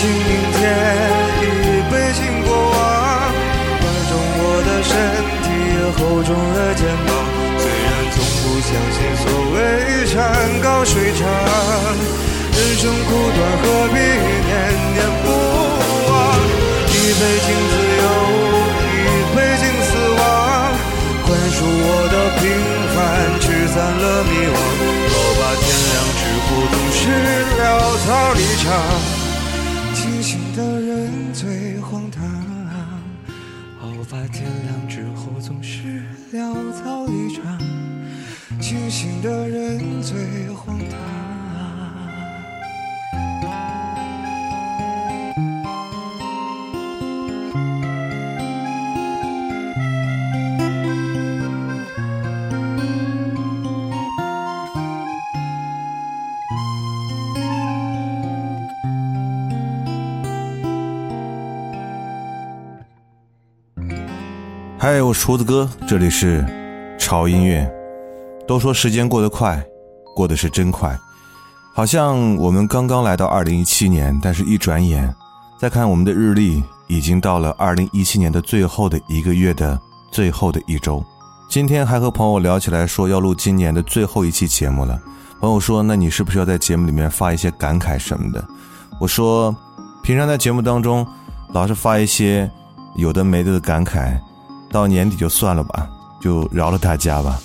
敬明天，一杯敬过往。宽重我的身体，厚重的肩膀。虽然从不相信所谓山高水长，人生苦短，何必念念不忘？一杯敬自由，一杯敬死亡。宽恕我的平凡，驱散了迷惘。好吧，天亮之后总是潦草离场。天亮之后总是潦草离场，清醒的人最荒厨子哥，这里是潮音乐。都说时间过得快，过得是真快，好像我们刚刚来到二零一七年，但是一转眼，再看我们的日历，已经到了二零一七年的最后的一个月的最后的一周。今天还和朋友聊起来，说要录今年的最后一期节目了。朋友说：“那你是不是要在节目里面发一些感慨什么的？”我说：“平常在节目当中，老是发一些有的没的的感慨。”到年底就算了吧，就饶了大家吧。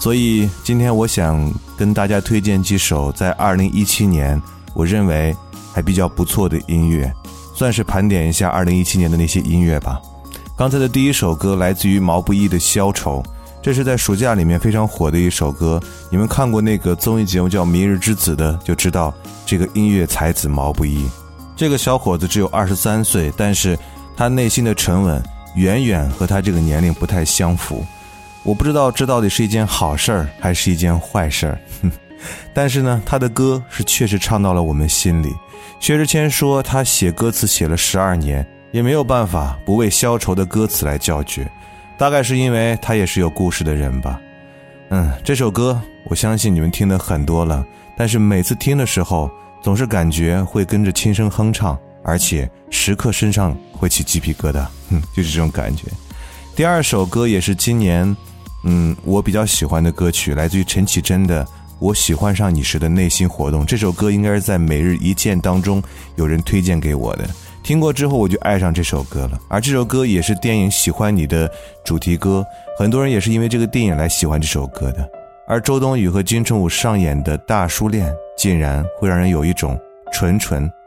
所以今天我想跟大家推荐几首在二零一七年我认为还比较不错的音乐，算是盘点一下二零一七年的那些音乐吧。刚才的第一首歌来自于毛不易的《消愁》，这是在暑假里面非常火的一首歌。你们看过那个综艺节目叫《明日之子》的，就知道这个音乐才子毛不易。这个小伙子只有二十三岁，但是他内心的沉稳。远远和他这个年龄不太相符，我不知道这到底是一件好事儿还是一件坏事儿。但是呢，他的歌是确实唱到了我们心里。薛之谦说他写歌词写了十二年，也没有办法不为消愁的歌词来叫绝。大概是因为他也是有故事的人吧。嗯，这首歌我相信你们听的很多了，但是每次听的时候，总是感觉会跟着轻声哼唱，而且时刻身上会起鸡皮疙瘩，哼，就是这种感觉。第二首歌也是今年，嗯，我比较喜欢的歌曲，来自于陈绮贞的《我喜欢上你时的内心活动》。这首歌应该是在每日一见当中有人推荐给我的。听过之后，我就爱上这首歌了。而这首歌也是电影《喜欢你》的主题歌，很多人也是因为这个电影来喜欢这首歌的。而周冬雨和金城武上演的大叔恋，竟然会让人有一种纯纯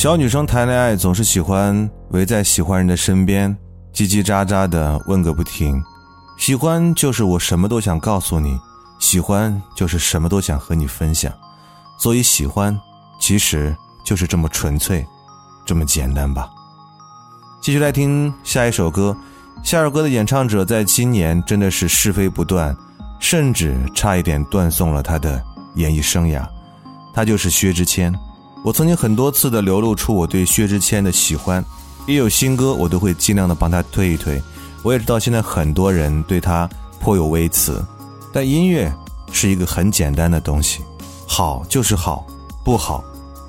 小女生谈恋爱总是喜欢围在喜欢人的身边，叽叽喳喳的问个不停。喜欢就是我什么都想告诉你，喜欢就是什么都想和你分享，所以喜欢其实就是这么纯粹，这么简单吧。继续来听下一首歌，下首歌的演唱者在今年真的是是非不断，甚至差一点断送了他的演艺生涯，他就是薛之谦。我曾经很多次的流露出我对薛之谦的喜欢，一有新歌我都会尽量的帮他推一推。我也知道现在很多人对他颇有微词，但音乐是一个很简单的东西，好就是好，不好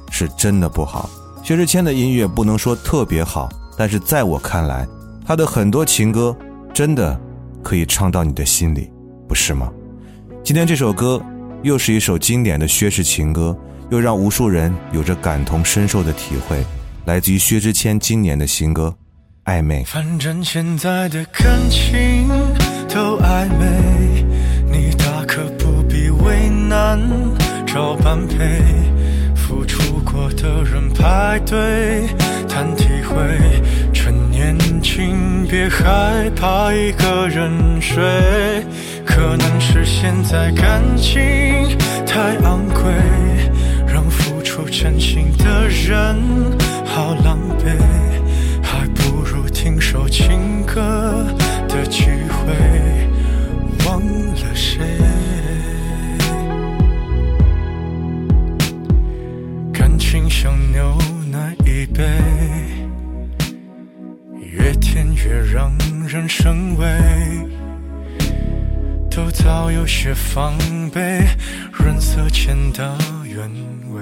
是真的不好。薛之谦的音乐不能说特别好，但是在我看来，他的很多情歌真的可以唱到你的心里，不是吗？今天这首歌又是一首经典的薛氏情歌。又让无数人有着感同身受的体会，来自于薛之谦今年的新歌《暧昧》。反正现在的感情都暧昧，你大可不必为难，找般配，付出过的人排队谈体会，陈年。轻，别害怕一个人睡。可能是现在感情太昂贵，真心的人好狼狈，还不如听首情歌的机会，忘了谁。感情像牛奶一杯，越甜越让人生畏。都早有些防备，润色前的原味。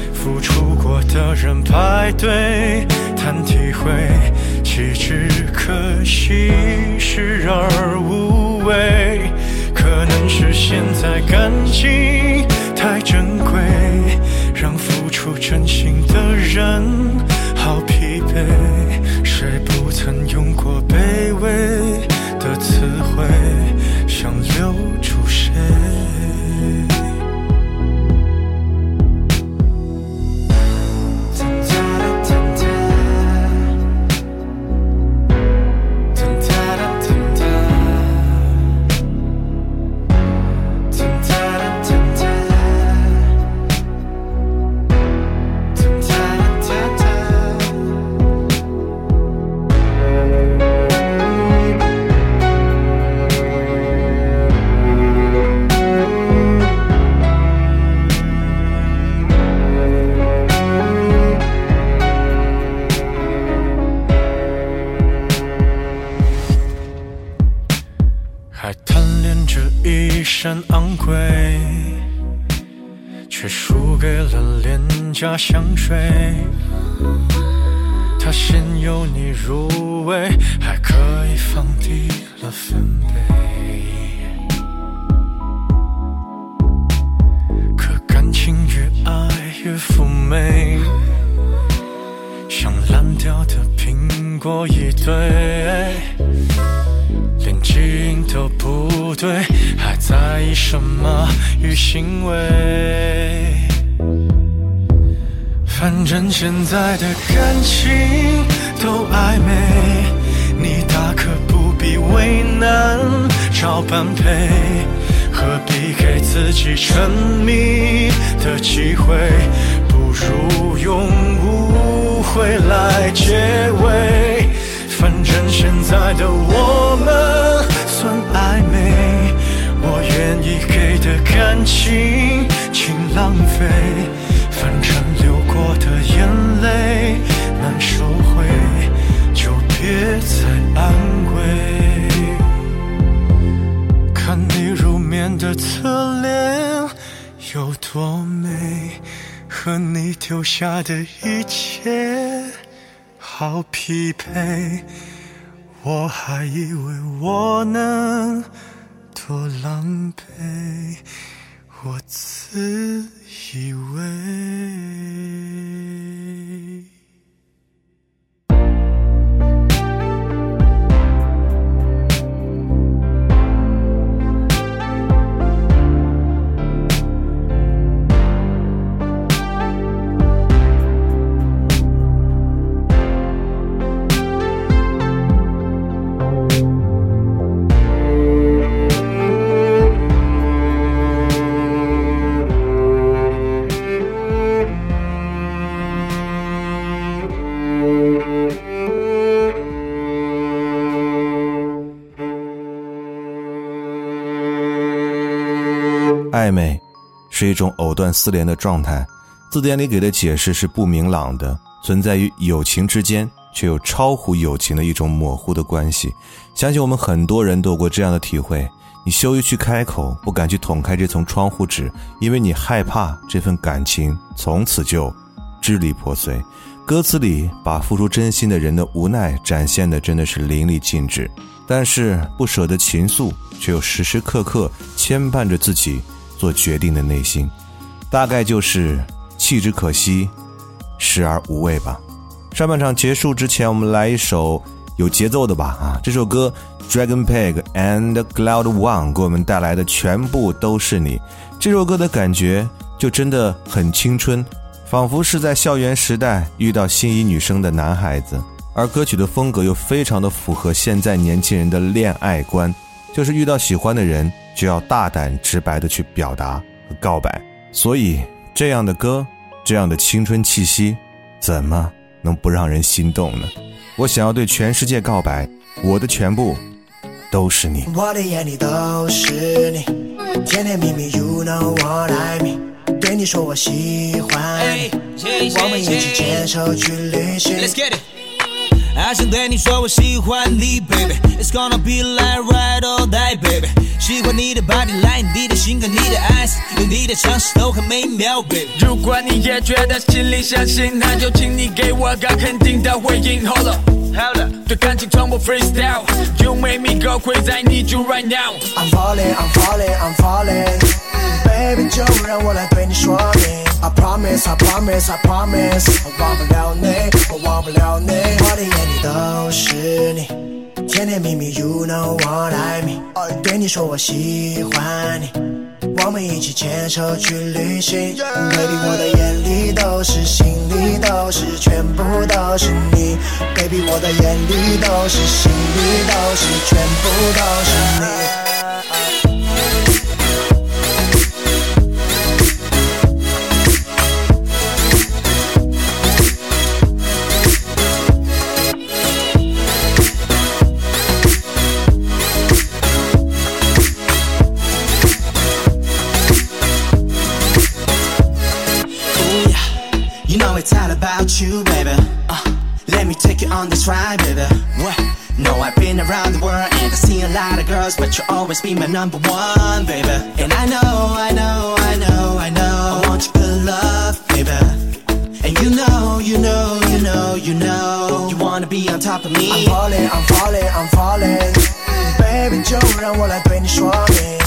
付出过的人排队谈体会，岂止可惜视而无味。可能是现在感情太珍贵，让付出真心的人好疲惫。谁不曾用过卑微的词汇，想留住谁？加香水。它先由你入味，还可以放低了分贝。可感情越爱越妩媚，像烂掉的苹果一堆。连基因都不对，还在意什么与行为？现在的感情都暧昧，你大可不必为难找般配，何必给自己沉迷的机会？不如用误会来结尾。反正现在的我们算暧昧，我愿意给的感情请浪费。的侧脸有多美，和你丢下的一切。好匹配，我还以为我能多狼狈，我自以为。暧昧是一种藕断丝连的状态，字典里给的解释是不明朗的，存在于友情之间，却又超乎友情的一种模糊的关系。相信我们很多人都有过这样的体会：你羞于去开口，不敢去捅开这层窗户纸，因为你害怕这份感情从此就支离破碎。歌词里把付出真心的人的无奈展现的真的是淋漓尽致，但是不舍得情愫，却又时时刻刻牵绊着自己做决定的内心，大概就是弃之可惜，食而无味吧。上半场结束之前，我们来一首有节奏的吧。啊，这首歌 Dragon Pig and Cloud One 给我们带来的全部都是你。这首歌的感觉就真的很青春，仿佛是在校园时代遇到心仪女生的男孩子。而歌曲的风格又非常的符合现在年轻人的恋爱观，就是遇到喜欢的人就要大胆直白的去表达和告白。所以这样的歌，这样的青春气息，怎么？能不让人心动呢？我想要对全世界告白，我的全部都是你。我的眼里都是你，甜甜蜜蜜，You know what I mean。对你说我喜欢你，我们一起牵手去旅行。想对你说我喜欢你，baby，It's gonna be like ride or die，baby。喜欢你的 body line，你的性格，你的 eyes，有你的城市都很美妙，baby。如果你也觉得心里相信，那就请你给我个肯定的回应。Hold up，Hold up，对感情从不 freestyle，You make me go crazy，I need you right now。I'm falling，I'm falling，I'm falling，baby，就让我来对你说明。I promise, I promise, I promise，我忘不了你，我忘不了你，我的眼里都是你， 甜甜蜜蜜，You know what I mean。对你说我喜欢你，我们一起牵手去旅行，Baby，我的眼里都是，心里都是，全部都是你，Baby，我的眼里都是，心里都是，全部都是你。on this ride, baby. What? No, I've been around the world and I see a lot of girls, but you'll always be my number one, baby. And I know, I know, I know, I know, I want your good love, baby. And you know, you know, you know, you know, you wanna be on top of me. I'm falling, I'm falling, I'm falling. Baby，就让我来对你说明。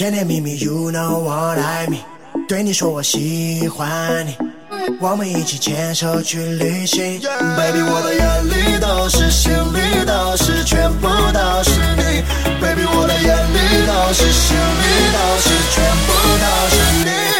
甜甜蜜蜜，You know what I mean。对你说我喜欢你，我们一起牵手去旅行。Baby，我的眼里都是，心里都是，全部都是你。Baby，我的眼里都是，心里都是，全部都是你。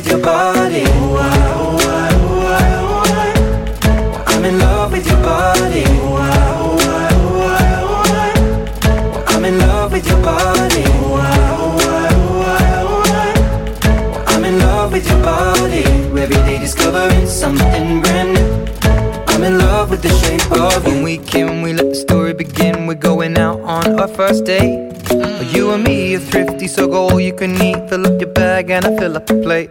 with your body. Oh, I, oh, I, oh, I, oh, I. Well, I'm in love with your body. Oh, I, oh, I, oh, I, oh, I. Well, I'm in love with your body. Oh, I, oh, I, oh, I, oh, I. Well, I'm in love with your body. Every day discovering something brand new. I'm in love with the shape of you. When we came, we let the story begin. We're going out on our first date. Mm. You and me are thrifty, so go all you can eat. Fill up your bag and I fill up the plate.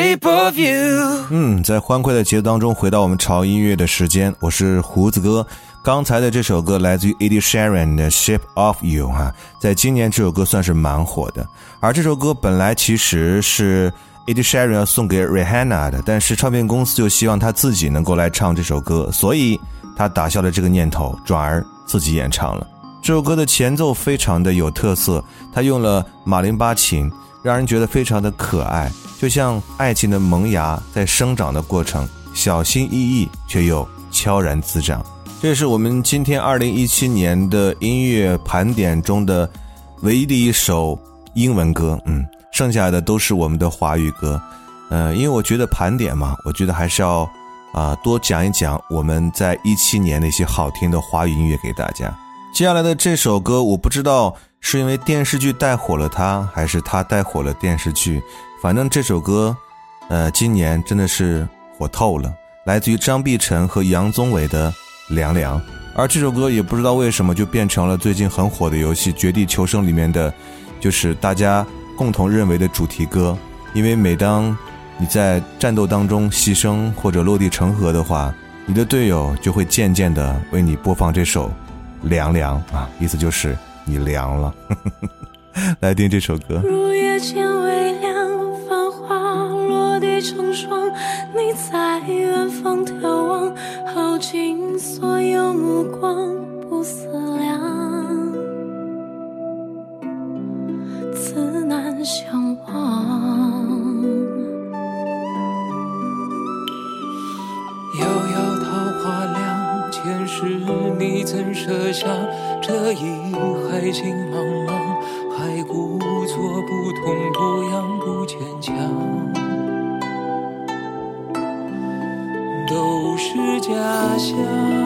Shape of you. 嗯，在欢快的节奏当中，回到我们潮音乐的时间，我是胡子哥。刚才的这首歌来自于 Ed Sheeran 的《Shape of You》哈，在今年这首歌算是蛮火的。而这首歌本来其实是 Ed Sheeran 要送给 Rihanna 的，但是唱片公司就希望他自己能够来唱这首歌，所以他打消了这个念头，转而自己演唱了。这首歌的前奏非常的有特色，他用了马林巴琴，让人觉得非常的可爱，就像爱情的萌芽在生长的过程，小心翼翼却又悄然滋长。这是我们今天二零一七年的音乐盘点中的唯一的一首英文歌，嗯，剩下的都是我们的华语歌。呃，因为我觉得盘点嘛，我觉得还是要啊、多讲一讲我们在一七年那些好听的华语音乐给大家。接下来的这首歌，我不知道是因为电视剧带火了它，还是它带火了电视剧。反正这首歌，呃，今年真的是火透了，来自于张碧晨和杨宗纬的《凉凉》。而这首歌也不知道为什么就变成了最近很火的游戏《绝地求生》里面的，就是大家共同认为的主题歌。因为每当你在战斗当中牺牲或者落地成盒的话，你的队友就会渐渐的为你播放这首《凉凉》啊，意思就是你凉了。来听这首歌。入夜间微凉，繁花成双。你在远方眺望，耗尽所有目光，不思量，此难相忘。遥遥桃花凉，前世你曾设想这一海情茫茫，还故作不痛不家乡。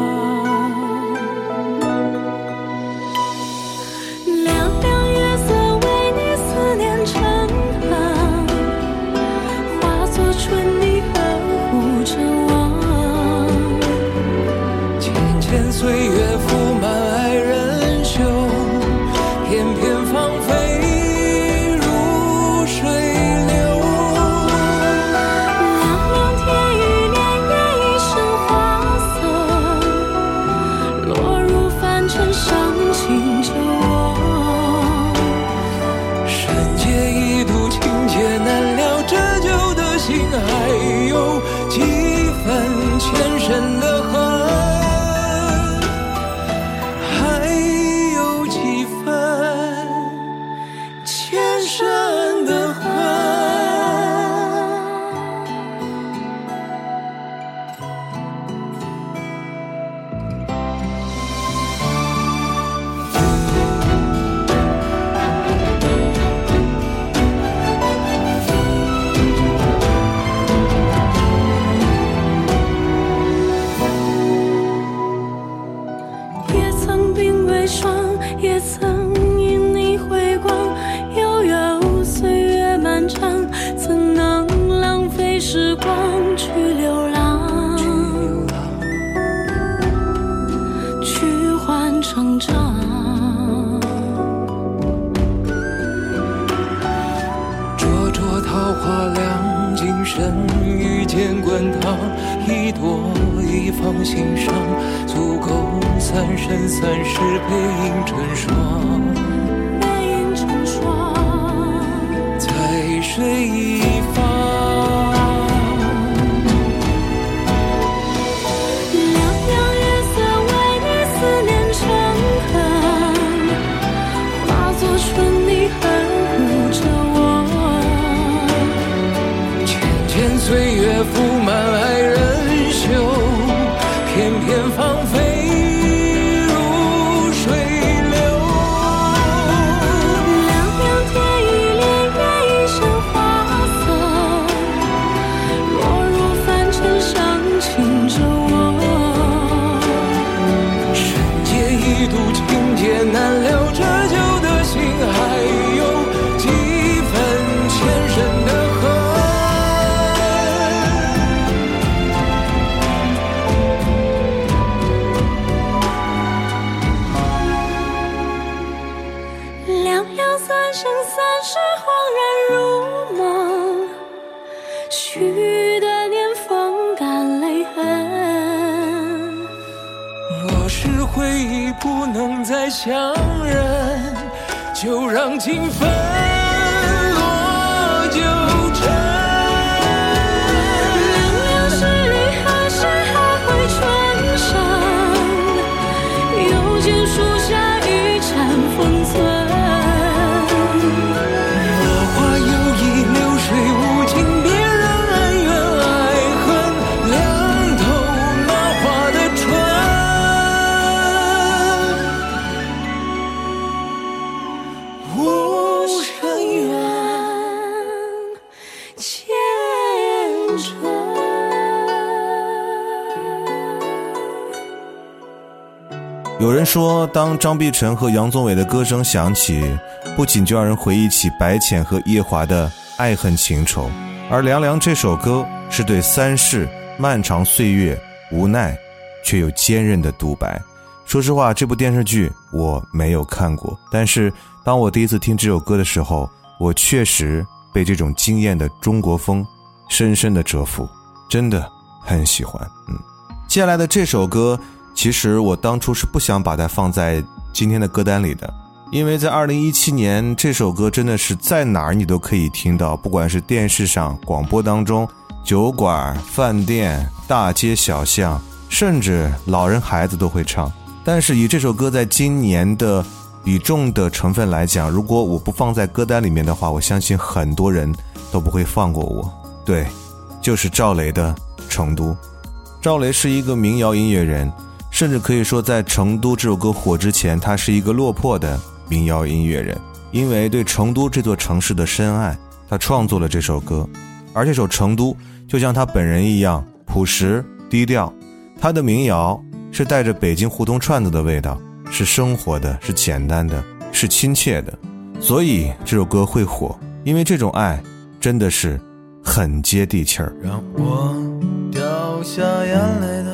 三生三世背影成双。背影成双，在水一说，当张碧晨和杨宗纬的歌声响起，不仅就让人回忆起白浅和夜华的爱恨情仇，而《凉凉》这首歌是对三世漫长岁月无奈却又坚韧的独白。说实话，这部电视剧我没有看过，但是当我第一次听这首歌的时候，我确实被这种惊艳的中国风深深的折服，真的很喜欢。嗯，接下来的这首歌。其实我当初是不想把它放在今天的歌单里的，因为在二零一七年，这首歌真的是在哪儿你都可以听到，不管是电视上、广播当中、酒馆、饭店、大街小巷，甚至老人孩子都会唱。但是以这首歌在今年的比重的成分来讲，如果我不放在歌单里面的话，我相信很多人都不会放过我。对，就是赵雷的《成都》。赵雷是一个民谣音乐人。甚至可以说，在《成都》这首歌火之前，他是一个落魄的民谣音乐人。因为对成都这座城市的深爱，他创作了这首歌。而这首《成都》就像他本人一样朴实低调，他的民谣是带着北京胡同串子的味道，是生活的，是简单的，是亲切的。所以这首歌会火，因为这种爱真的是很接地气儿。让我掉下眼泪的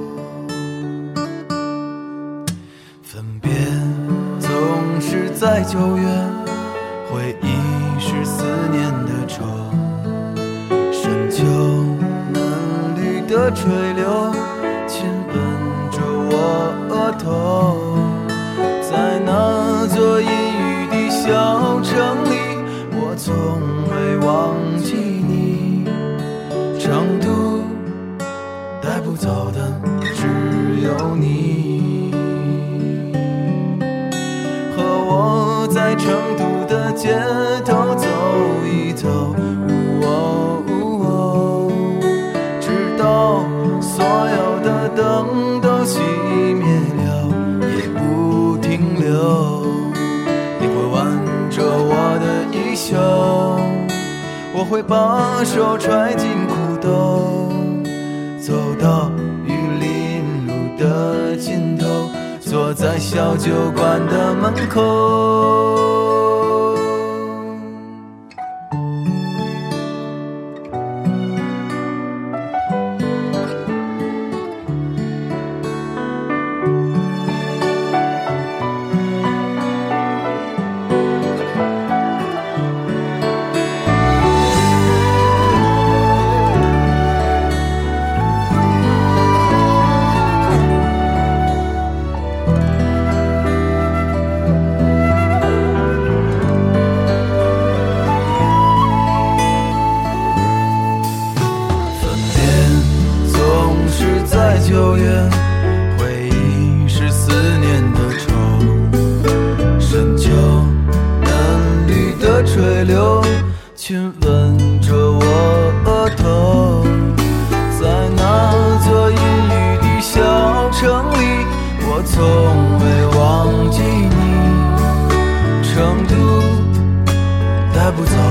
在九月，回忆是思念的愁。深秋嫩绿的垂柳，亲吻着我额头。在那座阴雨的小城里，我从未忘成都的街头走一走，哦哦直到所有的灯都熄灭了，也不停留。你会挽着我的衣袖，我会把手揣进在小酒馆的门口。成都带不走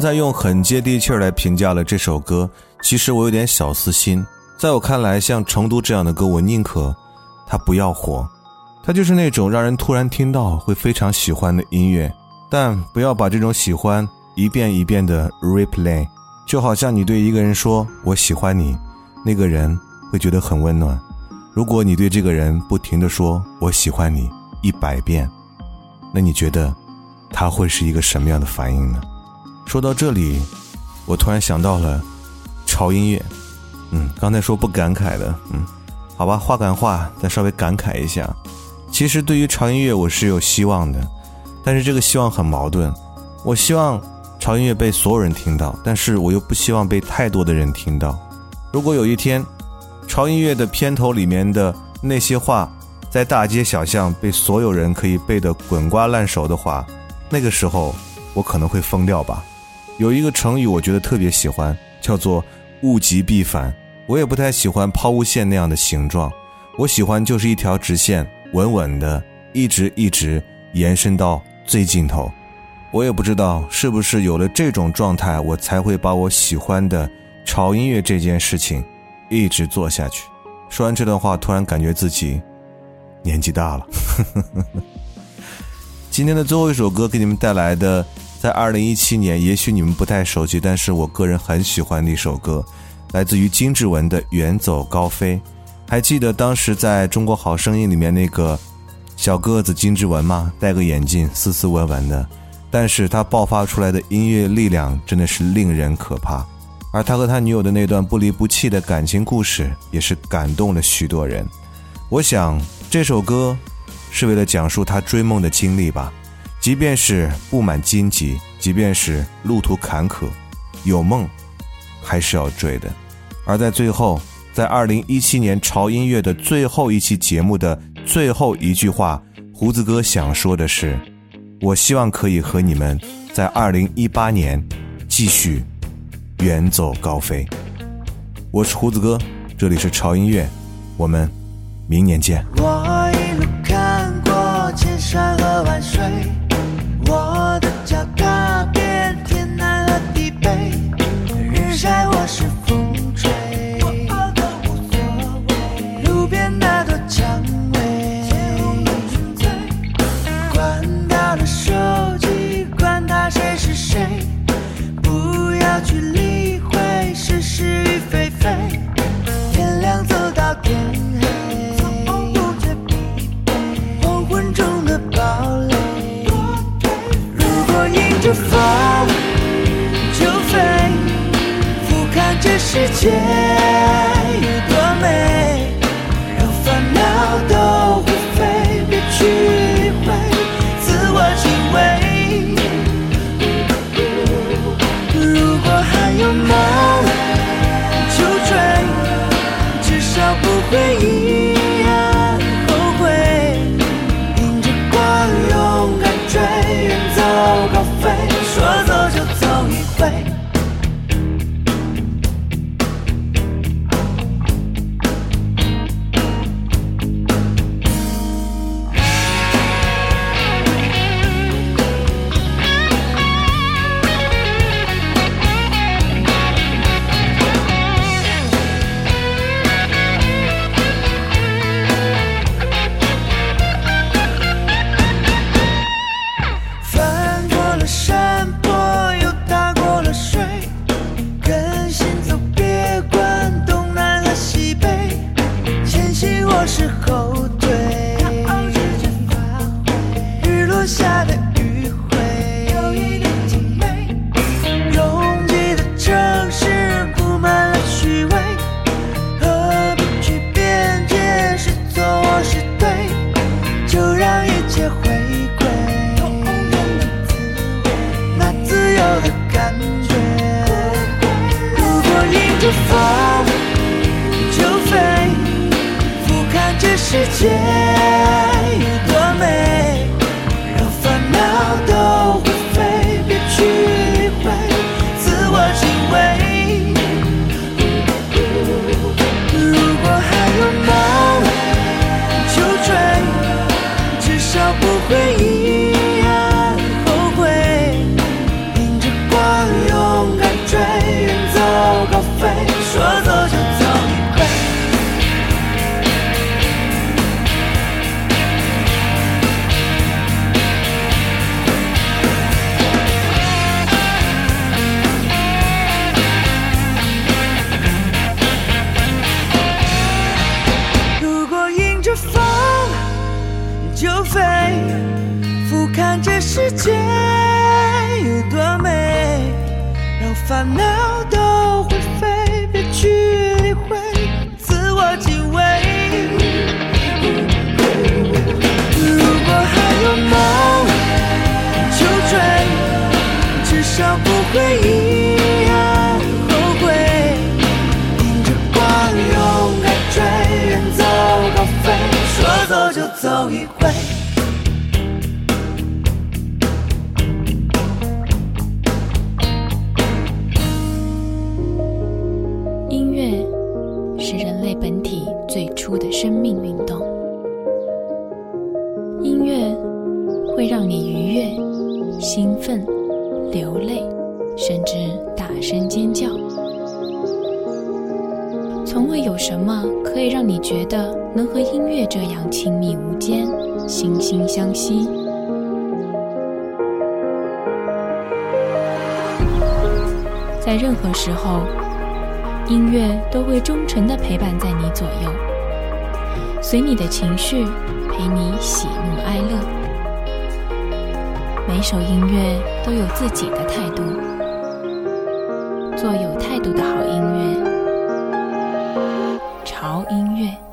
刚才用很接地气儿来评价了这首歌，其实我有点小私心。在我看来，像《成都》这样的歌，我宁可它不要火，它就是那种让人突然听到会非常喜欢的音乐，但不要把这种喜欢一遍一遍的 replay，就好像你对一个人说“我喜欢你”，那个人会觉得很温暖。如果你对这个人不停的说“我喜欢你”一百遍，那你觉得他会是一个什么样的反应呢？说到这里，我突然想到了潮音乐。嗯，刚才说不感慨的，嗯，好吧，话赶话，再稍微感慨一下。其实对于潮音乐，我是有希望的，但是这个希望很矛盾。我希望潮音乐被所有人听到，但是我又不希望被太多的人听到。如果有一天，潮音乐的片头里面的那些话，在大街小巷被所有人可以背得滚瓜烂熟的话，那个时候我可能会疯掉吧。有一个成语我觉得特别喜欢，叫做“物极必反”。我也不太喜欢抛物线那样的形状，我喜欢就是一条直线，稳稳的，一直一直延伸到最尽头。我也不知道是不是有了这种状态，我才会把我喜欢的潮音乐这件事情。一直做下去。说完这段话，突然感觉自己年纪大了。今天的最后一首歌给你们带来的，在二零一七年，也许你们不太熟悉，但是我个人很喜欢的一首歌，来自于金志文的《远走高飞》。还记得当时在中国好声音里面那个小个子金志文吗？戴个眼镜，斯斯文文的，但是他爆发出来的音乐力量真的是令人可怕。而他和他女友的那段不离不弃的感情故事，也是感动了许多人。我想这首歌是为了讲述他追梦的经历吧。即便是布满荆棘，即便是路途坎坷，有梦还是要追的。而在最后，在二零一七年潮音乐的最后一期节目的最后一句话，胡子哥想说的是：我希望可以和你们在二零一八年继续。远走高飞，我是胡子哥，这里是潮音乐，我们明年见。我一路看过千山和万水，晒或是风吹，路边那朵蔷薇，关掉了手机，管他谁是谁，不要去理会是是与非非，天亮走到天黑，从不觉疲惫，黄昏中的堡垒。如果迎着风世界。觉得能和音乐这样亲密无间、惺惺相惜。在任何时候，音乐都会忠诚地陪伴在你左右，随你的情绪，陪你喜怒哀乐。每首音乐都有自己的态度，做有态度的好音乐，音乐。